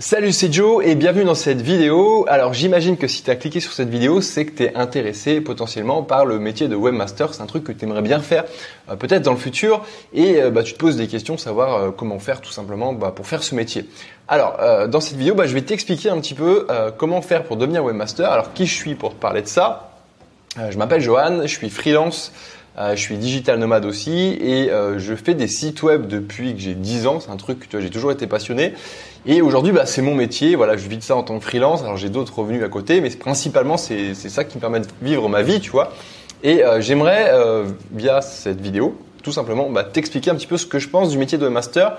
Salut, c'est Joe et bienvenue dans cette vidéo. Alors j'imagine que si tu as cliqué sur cette vidéo, c'est que tu es intéressé potentiellement par le métier de webmaster. C'est un truc que tu aimerais bien faire euh, peut-être dans le futur et euh, bah, tu te poses des questions, savoir euh, comment faire tout simplement bah, pour faire ce métier. Alors dans cette vidéo, bah, je vais t'expliquer un petit peu comment faire pour devenir webmaster. Alors qui je suis pour te parler de ça? Je m'appelle Johan, je suis freelance. Je suis digital nomade aussi et je fais des sites web depuis que j'ai 10 ans. C'est un truc que j'ai toujours été passionné. Et aujourd'hui, bah, c'est mon métier. Voilà, je vis de ça en tant que freelance. Alors j'ai d'autres revenus à côté, mais principalement c'est ça qui me permet de vivre ma vie, tu vois. Et euh, j'aimerais, euh, via cette vidéo, tout simplement, bah, t'expliquer un petit peu ce que je pense du métier de master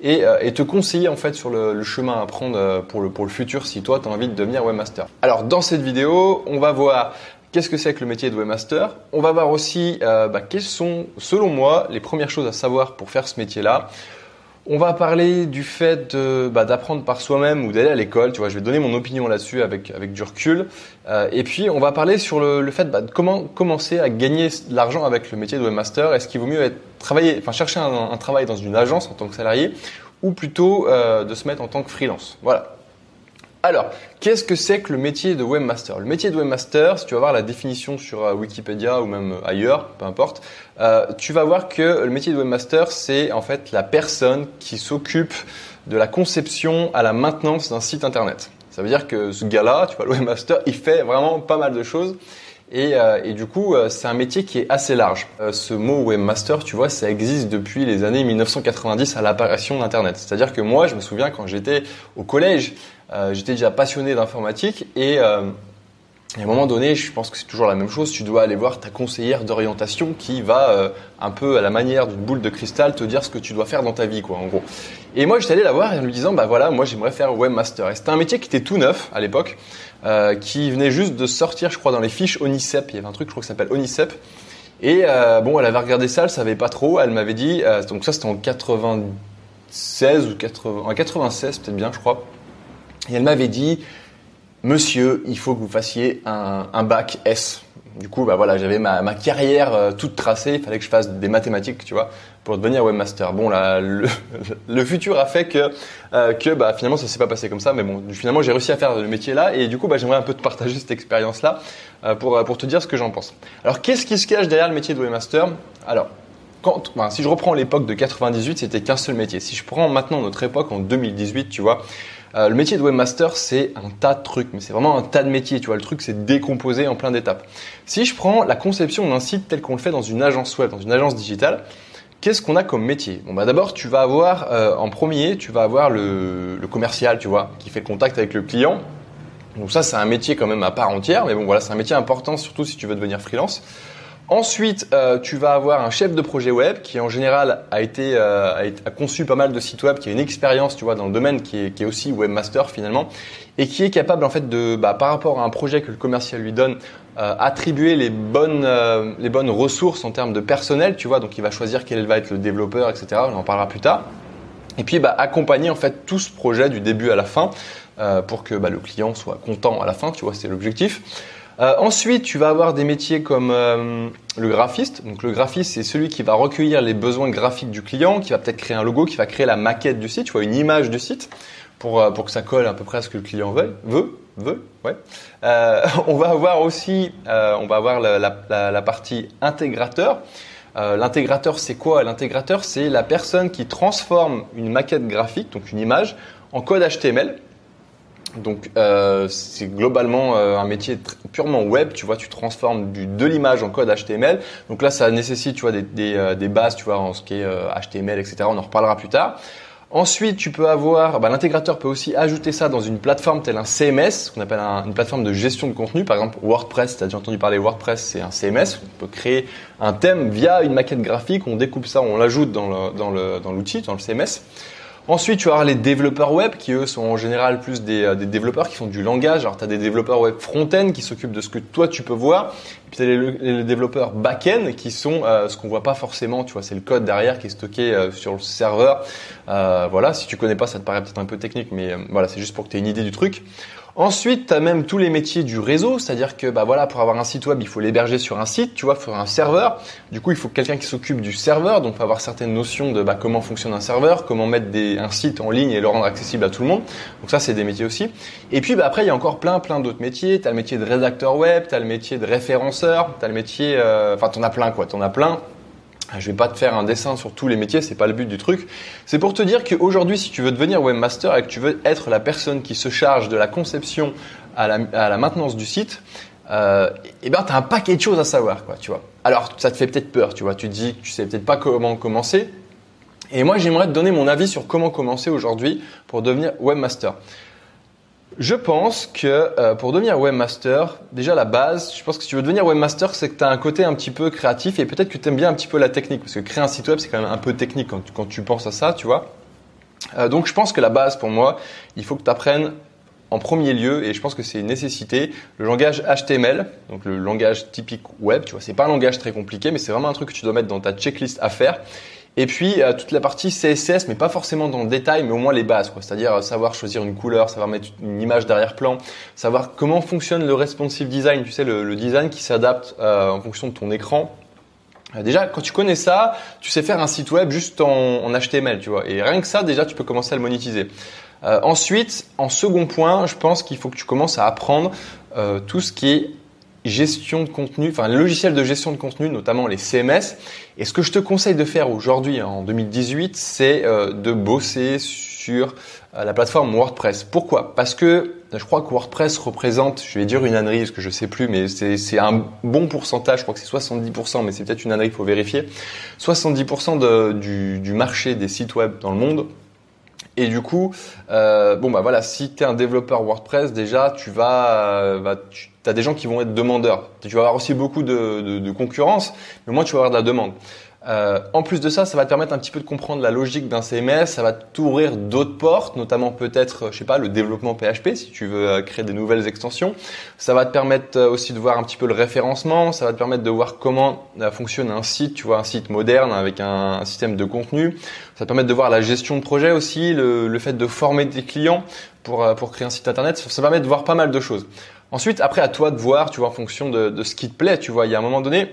et, euh, te conseiller en fait sur le, le chemin à prendre pour le, pour le futur si toi tu as envie de devenir webmaster. Alors dans cette vidéo, on va voir Qu'est-ce que c'est que le métier de webmaster? On va voir aussi bah, quelles sont, selon moi, les premières choses à savoir pour faire ce métier-là. On va parler du fait bah, d'apprendre par soi-même ou d'aller à l'école. Tu vois, je vais donner mon opinion là-dessus avec, avec du recul. Euh, et puis, on va parler sur le, fait bah, de comment commencer à gagner de l'argent avec le métier de webmaster. Est-ce qu'il vaut mieux travailler, chercher un, travail dans une agence en tant que salarié ou plutôt euh, de se mettre en tant que freelance? Voilà. Alors, qu'est-ce que c'est que le métier de webmaster? Le métier de webmaster, si tu vas voir la définition sur euh, Wikipédia ou même euh, ailleurs, peu importe, euh, tu vas voir que le métier de webmaster, c'est en fait la personne qui s'occupe de la conception à la maintenance d'un site internet. Ça veut dire que ce gars-là, tu vois, le webmaster, il fait vraiment pas mal de choses. Et, et, du coup, c'est un métier qui est assez large. ce mot webmaster, tu vois, ça existe depuis les années 1990 à l'apparition d'Internet. C'est-à-dire que moi, je me souviens quand j'étais au collège, euh, j'étais déjà passionné d'informatique et, euh, à un moment donné, je pense que c'est toujours la même chose. Tu dois aller voir ta conseillère d'orientation qui va euh, un peu à la manière d'une boule de cristal te dire ce que tu dois faire dans ta vie, quoi, en gros. Et moi, j'étais allé la voir en lui disant, bah voilà, moi j'aimerais faire webmaster. Et c'était un métier qui était tout neuf à l'époque, euh, qui venait juste de sortir, je crois, dans les fiches Onicep. Il y avait un truc, je crois, qui s'appelle Onicep. Et euh, bon, elle avait regardé ça, elle savait pas trop. Elle m'avait dit, donc ça c'était en 96 ou 80, en 96 peut-être bien, je crois. Et elle m'avait dit, monsieur, il faut que vous fassiez un, bac S. Du coup, bah voilà, j'avais ma, carrière euh, toute tracée. Il fallait que je fasse des mathématiques, tu vois, pour devenir webmaster. Bon, là, le, futur a fait que euh, que bah finalement ça s'est pas passé comme ça, mais bon, finalement j'ai réussi à faire le métier là, et du coup, bah j'aimerais un peu te partager cette expérience là euh, pour pour te dire ce que j'en pense. Alors, qu'est-ce qui se cache derrière le métier de webmaster? Alors, quand, si je reprends l'époque de 98, c'était qu'un seul métier. Si je prends maintenant notre époque en 2018, tu vois, euh, le métier de webmaster, c'est un tas de trucs, mais c'est vraiment un tas de métiers. Tu vois, le truc, c'est décomposé en plein d'étapes. Si je prends la conception d'un site tel qu'on le fait dans une agence web, dans une agence digitale, qu'est-ce qu'on a comme métier? Bon, bah d'abord, tu vas avoir euh, en premier, tu vas avoir le, le commercial, tu vois, qui fait contact avec le client. Donc ça, c'est un métier quand même à part entière, mais bon, voilà, c'est un métier important, surtout si tu veux devenir freelance. Ensuite, euh, tu vas avoir un chef de projet web qui en général a été euh, a, conçu pas mal de sites web, qui a une expérience, tu vois, dans le domaine, qui est, aussi webmaster finalement, et qui est capable en fait de, bah, par rapport à un projet que le commercial lui donne, euh, attribuer les bonnes euh, les bonnes ressources en termes de personnel, tu vois. Donc il va choisir quel va être le développeur, etc. On en parlera plus tard. Et puis bah, accompagner en fait tout ce projet du début à la fin euh, pour que bah, le client soit content à la fin, tu vois, c'est l'objectif. Euh, ensuite, tu vas avoir des métiers comme euh, le graphiste. Donc le graphiste, c'est celui qui va recueillir les besoins graphiques du client, qui va peut-être créer un logo, qui va créer la maquette du site, tu vois, une image du site pour, euh, pour que ça colle à peu près à ce que le client veut. Veut, veut, ouais. on va avoir aussi, on va avoir la, la, la partie intégrateur. L'intégrateur, c'est quoi? L'intégrateur, c'est la personne qui transforme une maquette graphique, donc une image, en code HTML donc euh, c'est globalement euh, un métier purement web, tu vois, tu transformes du, de l'image en code HTML. Donc là, ça nécessite, tu vois, euh, des bases, tu vois, en ce qui est HTML, etc. On en reparlera plus tard. Ensuite, tu peux avoir, bah, l'intégrateur peut aussi ajouter ça dans une plateforme telle un CMS, qu'on appelle une plateforme de gestion de contenu. Par exemple, WordPress, tu as déjà entendu parler WordPress, c'est un CMS. On peut créer un thème via une maquette graphique, on découpe ça, on l'ajoute dans l'outil, dans le CMS. Ensuite, tu vas avoir les développeurs web qui, eux, sont en général plus des, euh, développeurs qui font du langage. Alors, tu as des développeurs web front-end qui s'occupent de ce que toi, tu peux voir. Et puis, tu as les, développeurs back-end qui sont euh, ce qu'on voit pas forcément. Tu vois, c'est le code derrière qui est stocké euh, sur le serveur. voilà, si tu connais pas, ça te paraît peut-être un peu technique, mais voilà, c'est juste pour que tu aies une idée du truc. Ensuite, tu as même tous les métiers du réseau, c'est-à-dire que bah voilà, pour avoir un site web, il faut l'héberger sur un site, tu vois, sur un serveur. Du coup, il faut quelqu'un qui s'occupe du serveur, donc avoir certaines notions de bah, comment fonctionne un serveur, comment mettre des, un site en ligne et le rendre accessible à tout le monde. Donc ça, c'est des métiers aussi. Et puis bah, après, il y a encore plein plein d'autres métiers. Tu le métier de rédacteur web, tu as le métier de référenceur, tu as le métier euh, enfin tu en as plein quoi, tu en as plein. Je vais pas te faire un dessin sur tous les métiers, c'est pas le but du truc. C'est pour te dire qu'aujourd'hui, si tu veux devenir webmaster et que tu veux être la personne qui se charge de la conception à la, maintenance du site, euh, eh ben, tu as un paquet de choses à savoir, quoi, tu vois. Alors, ça te fait peut-être peur, tu vois. Tu te dis que tu sais peut-être pas comment commencer. Et moi, j'aimerais te donner mon avis sur comment commencer aujourd'hui pour devenir webmaster. Je pense que euh, pour devenir webmaster, déjà la base, je pense que si tu veux devenir webmaster, c'est que tu as un côté un petit peu créatif et peut-être que tu aimes bien un petit peu la technique parce que créer un site web, c'est quand même un peu technique quand tu, quand tu penses à ça, tu vois. Euh, donc je pense que la base pour moi, il faut que tu apprennes en premier lieu, et je pense que c'est une nécessité, le langage HTML, donc le langage typique web, tu vois, c'est pas un langage très compliqué, mais c'est vraiment un truc que tu dois mettre dans ta checklist à faire. Et puis euh, toute la partie CSS, mais pas forcément dans le détail, mais au moins les bases, C'est-à-dire euh, savoir choisir une couleur, savoir mettre une image d'arrière-plan, savoir comment fonctionne le responsive design, tu sais, le, design qui s'adapte euh, en fonction de ton écran. Déjà, quand tu connais ça, tu sais faire un site web juste en, HTML, tu vois. Et rien que ça, déjà, tu peux commencer à le monétiser. ensuite, en second point, je pense qu'il faut que tu commences à apprendre tout ce qui est gestion de contenu, enfin logiciel de gestion de contenu, notamment les CMS. Et ce que je te conseille de faire aujourd'hui, hein, en 2018, c'est euh, de bosser sur euh, la plateforme WordPress. Pourquoi? Parce que je crois que WordPress représente, je vais dire une ânerie, parce que je sais plus, mais c'est un bon pourcentage, je crois que c'est 70%, mais c'est peut-être une ânerie, il faut vérifier. 70% de, du, du marché des sites web dans le monde et du coup, euh, bon bah voilà, si tu es un développeur WordPress, déjà tu vas, euh, tu as des gens qui vont être demandeurs. Tu vas avoir aussi beaucoup de, de, de concurrence, mais au moins tu vas avoir de la demande. Euh, en plus de ça, ça va te permettre un petit peu de comprendre la logique d'un CMS, ça va t'ouvrir d'autres portes, notamment peut-être, je sais pas, le développement PHP si tu veux euh, créer des nouvelles extensions. Ça va te permettre euh, aussi de voir un petit peu le référencement, ça va te permettre de voir comment fonctionne un site, tu vois, un site moderne avec un, système de contenu. Ça va te permettre de voir la gestion de projet aussi, le, fait de former tes clients pour, pour créer un site internet. Ça va permettre de voir pas mal de choses. Ensuite, après, à toi de voir, tu vois, en fonction de, de ce qui te plaît, tu vois, il y a un moment donné,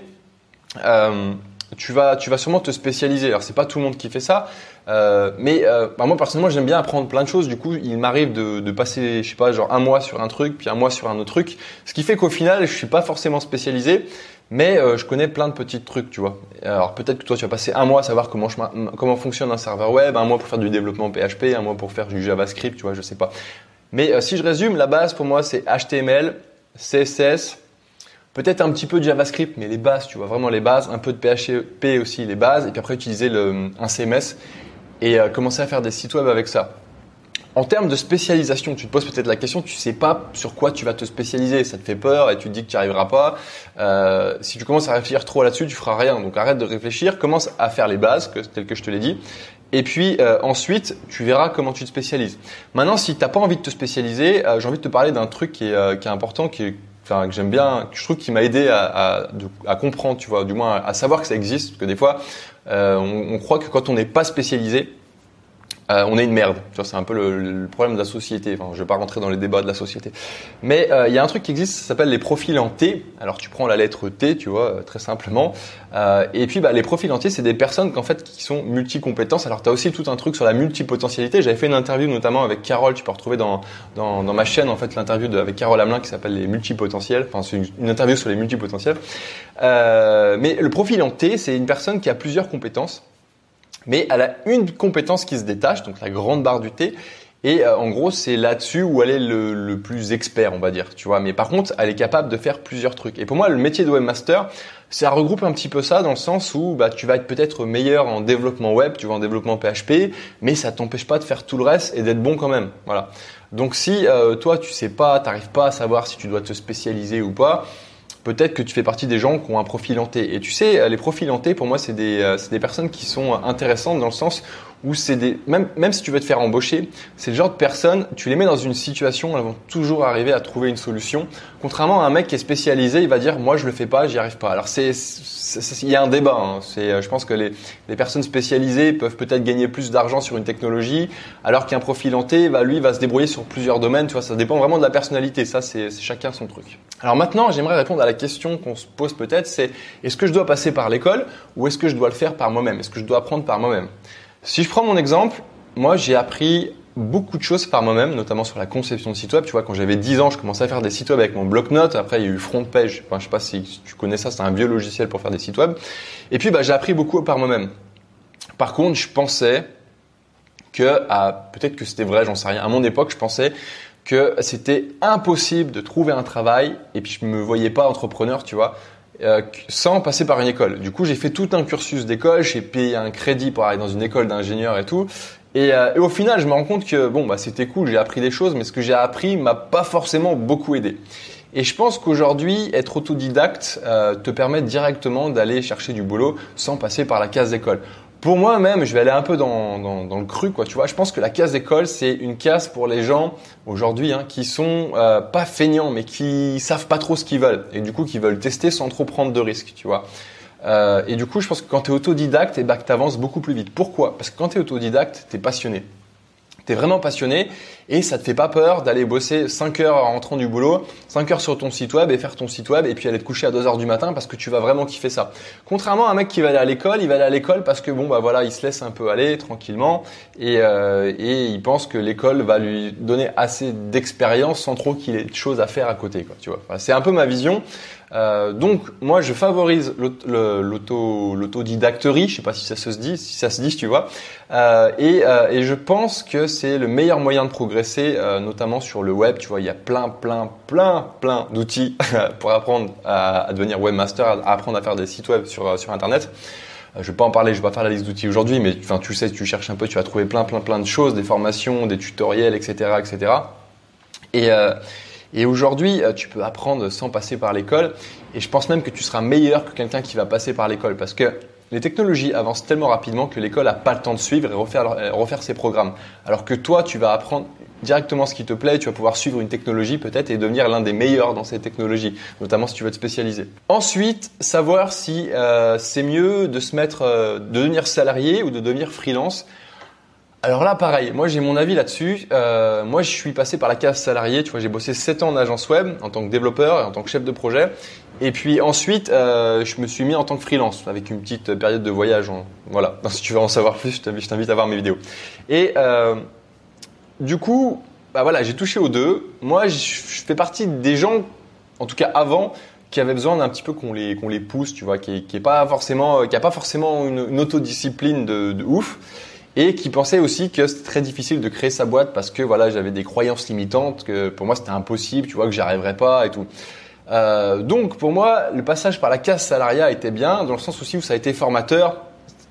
euh, tu vas, tu vas sûrement te spécialiser. Alors c'est pas tout le monde qui fait ça, euh, mais euh, bah, moi personnellement j'aime bien apprendre plein de choses. Du coup, il m'arrive de, de, passer, je sais pas, genre un mois sur un truc, puis un mois sur un autre truc. Ce qui fait qu'au final, je suis pas forcément spécialisé, mais euh, je connais plein de petits trucs, tu vois. Alors peut-être que toi tu vas passer un mois à savoir comment je, comment fonctionne un serveur web, un mois pour faire du développement PHP, un mois pour faire du JavaScript, tu vois, je sais pas. Mais euh, si je résume, la base pour moi c'est HTML, CSS Peut-être un petit peu de JavaScript, mais les bases, tu vois, vraiment les bases, un peu de PHP aussi, les bases, et puis après utiliser un CMS et euh, commencer à faire des sites web avec ça. En termes de spécialisation, tu te poses peut-être la question, tu sais pas sur quoi tu vas te spécialiser, ça te fait peur et tu te dis que tu n'y arriveras pas. Euh, si tu commences à réfléchir trop là-dessus, tu feras rien. Donc arrête de réfléchir, commence à faire les bases, telles que je te l'ai dit. Et puis euh, ensuite, tu verras comment tu te spécialises. Maintenant, si tu n'as pas envie de te spécialiser, j'ai envie de te parler d'un truc qui est, qui est important, qui est enfin que j'aime bien, que je trouve qu'il m'a aidé à, comprendre, tu vois, du moins à savoir que ça existe, parce que des fois, euh, on, croit que quand on n'est pas spécialisé, euh, on est une merde. C'est un peu le, problème de la société. Enfin, je vais pas rentrer dans les débats de la société. Mais euh, il y a un truc qui existe, ça s'appelle les profils en T. Alors tu prends la lettre T, tu vois, très simplement. Euh, et puis bah, les profils en T, c'est des personnes qu'en fait qui sont multi-compétences. Alors tu as aussi tout un truc sur la multipotentialité. J'avais fait une interview notamment avec Carole, tu peux retrouver dans, dans, dans ma chaîne en fait l'interview avec Carole Hamelin qui s'appelle les multipotentiels. Enfin, c'est une, une, interview sur les multipotentiels. Euh, mais le profil en T, c'est une personne qui a plusieurs compétences mais elle a une compétence qui se détache, donc la grande barre du T. Et euh, en gros, c'est là-dessus où elle est le, plus expert, on va dire, tu vois. Mais par contre, elle est capable de faire plusieurs trucs. Et pour moi, le métier de webmaster, ça regroupe un petit peu ça dans le sens où bah, tu vas être peut-être meilleur en développement web, tu vois, en développement PHP, mais ça t'empêche pas de faire tout le reste et d'être bon quand même. Voilà. Donc si euh, toi, tu sais pas, t'arrives pas à savoir si tu dois te spécialiser ou pas, peut-être que tu fais partie des gens qui ont un profil hanté. Et tu sais, les profils hantés, pour moi, c'est des, euh, des personnes qui sont intéressantes dans le sens où c'est des même même si tu veux te faire embaucher, c'est le genre de personnes, tu les mets dans une situation, elles vont toujours arriver à trouver une solution. Contrairement à un mec qui est spécialisé, il va dire moi je le fais pas, j'y arrive pas. Alors c'est il y a un débat. Hein. C'est je pense que les les personnes spécialisées peuvent peut-être gagner plus d'argent sur une technologie, alors qu'un profil hanté, bah, lui va se débrouiller sur plusieurs domaines. Tu vois, ça dépend vraiment de la personnalité. Ça c'est chacun son truc. Alors maintenant, j'aimerais répondre à la question qu'on se pose peut-être, c'est est-ce que je dois passer par l'école ou est-ce que je dois le faire par moi-même? Est-ce que je dois apprendre par moi-même? Si je prends mon exemple, moi j'ai appris beaucoup de choses par moi-même, notamment sur la conception de site web. Tu vois, quand j'avais 10 ans, je commençais à faire des sites web avec mon bloc-notes. Après, il y a eu FrontPage. Enfin, je sais pas si tu connais ça, c'est un vieux logiciel pour faire des sites web. Et puis, bah, j'ai appris beaucoup par moi-même. Par contre, je pensais que, ah, peut-être que c'était vrai, j'en sais rien. À mon époque, je pensais que c'était impossible de trouver un travail et puis je me voyais pas entrepreneur, tu vois, euh, sans passer par une école. Du coup, j'ai fait tout un cursus d'école, j'ai payé un crédit pour aller dans une école d'ingénieur et tout. Et, euh, et, au final, je me rends compte que bon, bah, c'était cool, j'ai appris des choses, mais ce que j'ai appris m'a pas forcément beaucoup aidé. Et je pense qu'aujourd'hui, être autodidacte euh, te permet directement d'aller chercher du boulot sans passer par la case d'école. Pour moi même, je vais aller un peu dans, dans, le cru, quoi. Tu vois, je pense que la case d'école, c'est une case pour les gens aujourd'hui hein, qui sont euh, pas feignants, mais qui savent pas trop ce qu'ils veulent et du coup qui veulent tester sans trop prendre de risques, tu vois. Euh, et du coup, je pense que quand tu es autodidacte, et eh ben, que tu avances beaucoup plus vite. Pourquoi? Parce que quand tu es autodidacte, tu es passionné tu es vraiment passionné et ça te fait pas peur d'aller bosser 5 heures en rentrant du boulot, 5 heures sur ton site web et faire ton site web et puis aller te coucher à 2 heures du matin parce que tu vas vraiment kiffer ça. Contrairement à un mec qui va aller à l'école, il va aller à l'école parce que bon bah voilà, il se laisse un peu aller tranquillement et, euh, il pense que l'école va lui donner assez d'expérience sans trop qu'il ait de choses à faire à côté quoi, tu vois. c'est un peu ma vision. Euh, donc moi je favorise l'autodidacterie, je sais pas si ça se dit, si ça se dit, tu vois, euh, et, euh, et, je pense que c'est le meilleur moyen de progresser, euh, notamment sur le web. Tu vois, il y a plein, plein, plein, plein d'outils pour apprendre à, devenir webmaster, à apprendre à faire des sites web sur sur internet. Euh, je vais pas en parler, je vais pas faire la liste d'outils aujourd'hui, mais enfin tu sais, tu cherches un peu, tu vas trouver plein, plein, plein de choses, des formations, des tutoriels, etc., etc. Et et aujourd'hui, euh, tu peux apprendre sans passer par l'école. Et je pense même que tu seras meilleur que quelqu'un qui va passer par l'école parce que les technologies avancent tellement rapidement que l'école n'a pas le temps de suivre et refaire, euh, refaire ses programmes. Alors que toi, tu vas apprendre directement ce qui te plaît, tu vas pouvoir suivre une technologie peut-être et devenir l'un des meilleurs dans cette technologie, notamment si tu veux te spécialiser. Ensuite, savoir si euh, c'est mieux de de devenir salarié ou de devenir freelance. Alors là, pareil, moi j'ai mon avis là-dessus. Euh, moi, je suis passé par la case salariée. Tu vois, j'ai bossé 7 ans en agence web en tant que développeur et en tant que chef de projet. Et puis ensuite, euh, je me suis mis en tant que freelance avec une petite période de voyage. Voilà. si tu veux en savoir plus, je t'invite à voir mes vidéos. Et euh, du coup, bah voilà, j'ai touché aux deux. Moi, je fais partie des gens, en tout cas avant, qui avaient besoin d'un petit peu qu'on les les pousse, tu vois, qui, qui pas forcément, qui a pas forcément une, une autodiscipline de, de ouf et qui pensait aussi que c'était très difficile de créer sa boîte parce que voilà j'avais des croyances limitantes que pour moi c'était impossible tu vois que j'y arriverais pas et tout. Euh, donc pour moi le passage par la case salariat était bien dans le sens aussi où ça a été formateur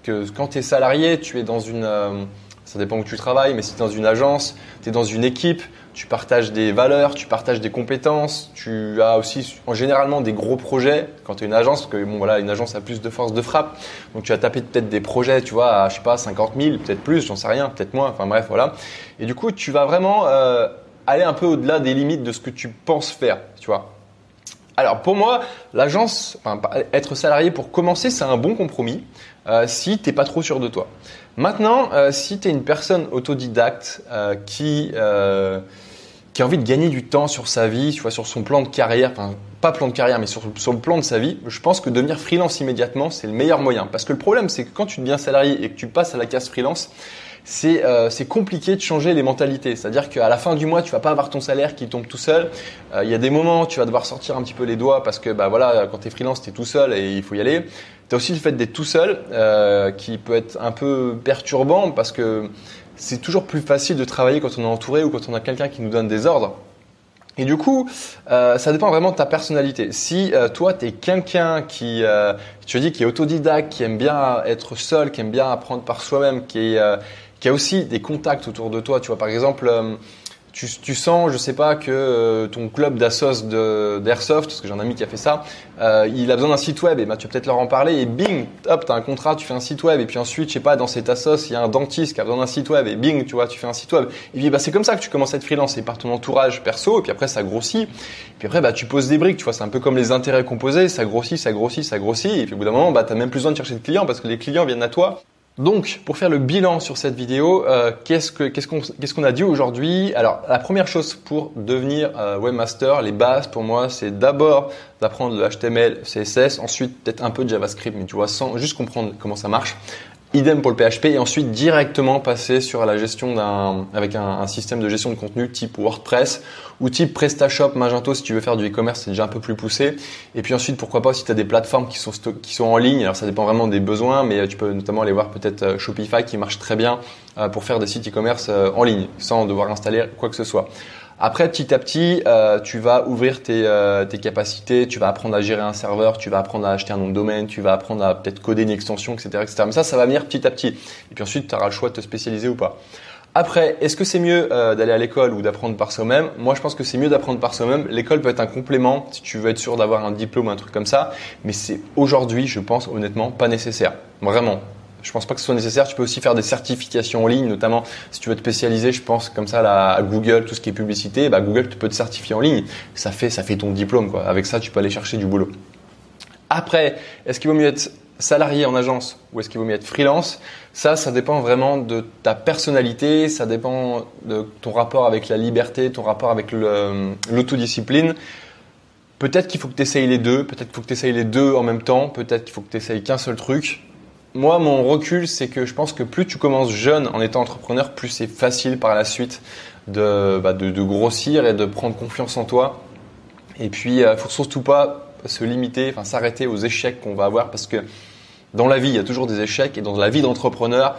que quand tu es salarié tu es dans une euh, ça dépend où tu travailles mais si tu es dans une agence tu es dans une équipe tu partages des valeurs, tu partages des compétences, tu as aussi en généralement des gros projets quand tu es une agence, parce que bon voilà, une agence a plus de force de frappe, donc tu as tapé peut-être des projets, tu vois, je sais pas 50 000, peut-être plus, j'en sais rien, peut-être moins, enfin bref voilà. Et du coup, tu vas vraiment euh, aller un peu au-delà des limites de ce que tu penses faire, tu vois. Alors pour moi, l'agence, enfin, être salarié pour commencer, c'est un bon compromis euh, si t'es pas trop sûr de toi. Maintenant, euh, si tu es une personne autodidacte euh, qui euh, qui a envie de gagner du temps sur sa vie, tu vois, sur son plan de carrière, enfin pas plan de carrière, mais sur, sur, le plan de sa vie, je pense que devenir freelance immédiatement, c'est le meilleur moyen. Parce que le problème, c'est que quand tu deviens salarié et que tu passes à la case freelance, c'est euh, compliqué de changer les mentalités. C'est-à-dire qu'à la fin du mois, tu vas pas avoir ton salaire qui tombe tout seul. Euh, il y a des moments où tu vas devoir sortir un petit peu les doigts parce que bah voilà, quand tu es freelance, tu es tout seul et il faut y aller. Tu as aussi le fait d'être tout seul euh, qui peut être un peu perturbant parce que c'est toujours plus facile de travailler quand on est entouré ou quand on a quelqu'un qui nous donne des ordres. Et du coup, euh, ça dépend vraiment de ta personnalité. Si euh, toi, tu es quelqu'un qui, euh, tu dis, qui est autodidacte, qui aime bien être seul, qui aime bien apprendre par soi-même, qui, qui a aussi des contacts autour de toi, tu vois, par exemple, tu, tu sens, je sais pas, que euh, ton club d'assos d'airsoft, parce que j'ai un ami qui a fait ça, euh, il a besoin d'un site web, et bah, tu vas peut-être leur en parler, et bing, hop, tu as un contrat, tu fais un site web, et puis ensuite, je sais pas, dans cet assos, il y a un dentiste qui a besoin d'un site web, et bing, tu vois, tu fais un site web. Et puis bah, c'est comme ça que tu commences à être freelance, et par ton entourage perso, et puis après ça grossit, et puis après bah, tu poses des briques, tu vois, c'est un peu comme les intérêts composés, ça grossit, ça grossit, ça grossit, et puis au bout d'un moment, bah, tu même plus besoin de chercher de clients, parce que les clients viennent à toi. Donc, pour faire le bilan sur cette vidéo, euh, qu'est-ce qu'on a dit aujourd'hui? Alors, la première chose pour devenir euh, webmaster, les bases pour moi, c'est d'abord d'apprendre le HTML, CSS, ensuite peut-être un peu de JavaScript, mais tu vois, sans juste comprendre comment ça marche. Idem pour le PHP et ensuite directement passer sur la gestion d'un avec un, système de gestion de contenu type WordPress ou type PrestaShop, Magento si tu veux faire du e-commerce, c'est déjà un peu plus poussé. Et puis ensuite pourquoi pas si tu as des plateformes qui sont qui sont en ligne, alors ça dépend vraiment des besoins mais tu peux notamment aller voir peut-être euh, Shopify qui marche très bien euh, pour faire des sites e-commerce euh, en ligne sans devoir installer quoi que ce soit. Après, petit à petit, euh, tu vas ouvrir tes, euh, tes, capacités, tu vas apprendre à gérer un serveur, tu vas apprendre à acheter un nom de domaine, tu vas apprendre à peut-être coder une extension, etc., etc. Mais ça, ça va venir petit à petit. Et puis ensuite, tu auras le choix de te spécialiser ou pas. Après, est-ce que c'est mieux euh, d'aller à l'école ou d'apprendre par soi-même? Moi, je pense que c'est mieux d'apprendre par soi-même. L'école peut être un complément si tu veux être sûr d'avoir un diplôme ou un truc comme ça, mais c'est aujourd'hui, je pense honnêtement, pas nécessaire. Vraiment, je pense pas que ce soit nécessaire. Tu peux aussi faire des certifications en ligne, notamment si tu veux te spécialiser, je pense comme ça à Google, tout ce qui est publicité, bah Google tu peux te certifier en ligne. Ça fait ça fait ton diplôme quoi. Avec ça, tu peux aller chercher du boulot. Après, est-ce qu'il vaut mieux être salarié en agence ou est-ce qu'il vaut mieux être freelance? Ça, ça dépend vraiment de ta personnalité, ça dépend de ton rapport avec la liberté, ton rapport avec l'autodiscipline. Peut-être qu'il faut que tu essayes les deux, peut-être qu'il faut que tu essayes les deux en même temps, peut-être qu'il faut que tu essayes qu'un seul truc moi, mon recul, c'est que je pense que plus tu commences jeune en étant entrepreneur, plus c'est facile par la suite de, bah, grossir et de prendre confiance en toi. Et puis, il euh, faut surtout pas se limiter, enfin s'arrêter aux échecs qu'on va avoir parce que dans la vie, il y a toujours des échecs et dans la vie d'entrepreneur,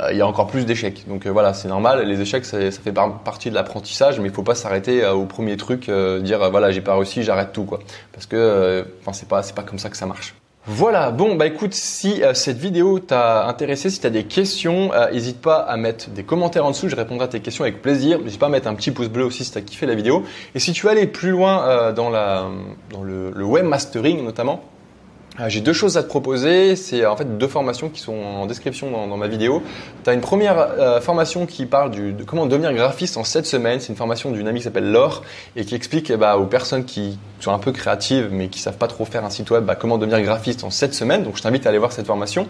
euh, il y a encore plus d'échecs. Donc euh, voilà, c'est normal. Les échecs, ça, fait partie de l'apprentissage, mais il faut pas s'arrêter au premier truc, dire voilà, j'ai pas réussi, j'arrête tout quoi. Parce que, enfin, c'est pas, c'est pas comme ça que ça marche. Voilà, bon bah écoute, si euh, cette vidéo t'a intéressé, si tu as des questions, n'hésite euh, pas à mettre des commentaires en dessous, je répondrai à tes questions avec plaisir. N'hésite pas à mettre un petit pouce bleu aussi si tu as kiffé la vidéo. Et si tu veux aller plus loin euh, dans, la, dans le, le webmastering notamment, j'ai deux choses à te proposer. C'est en fait deux formations qui sont en description dans, ma vidéo. Tu as une première euh, formation qui parle du, de comment devenir graphiste en 7 semaines. C'est une formation d'une amie qui s'appelle Laure et qui explique eh bah, aux personnes qui sont un peu créatives mais qui savent pas trop faire un site web bah, comment devenir graphiste en 7 semaines. Donc je t'invite à aller voir cette formation.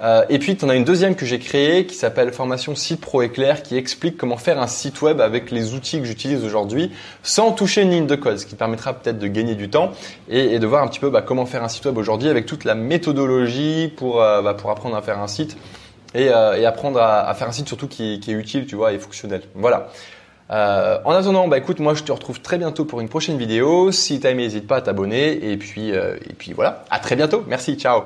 Euh, et puis, tu en as une deuxième que j'ai créée qui s'appelle Formation Site Pro Éclair qui explique comment faire un site web avec les outils que j'utilise aujourd'hui sans toucher une ligne de code, ce qui permettra peut-être de gagner du temps et, de voir un petit peu bah, comment faire un site web aujourd'hui avec toute la méthodologie pour, euh, bah, pour apprendre à faire un site et, euh, apprendre à, faire un site surtout qui, est utile, tu vois, et fonctionnel. Voilà. en attendant, bah écoute, moi je te retrouve très bientôt pour une prochaine vidéo. Si t'as aimé, n'hésite pas à t'abonner. Et puis, et puis voilà, à très bientôt. Merci, ciao.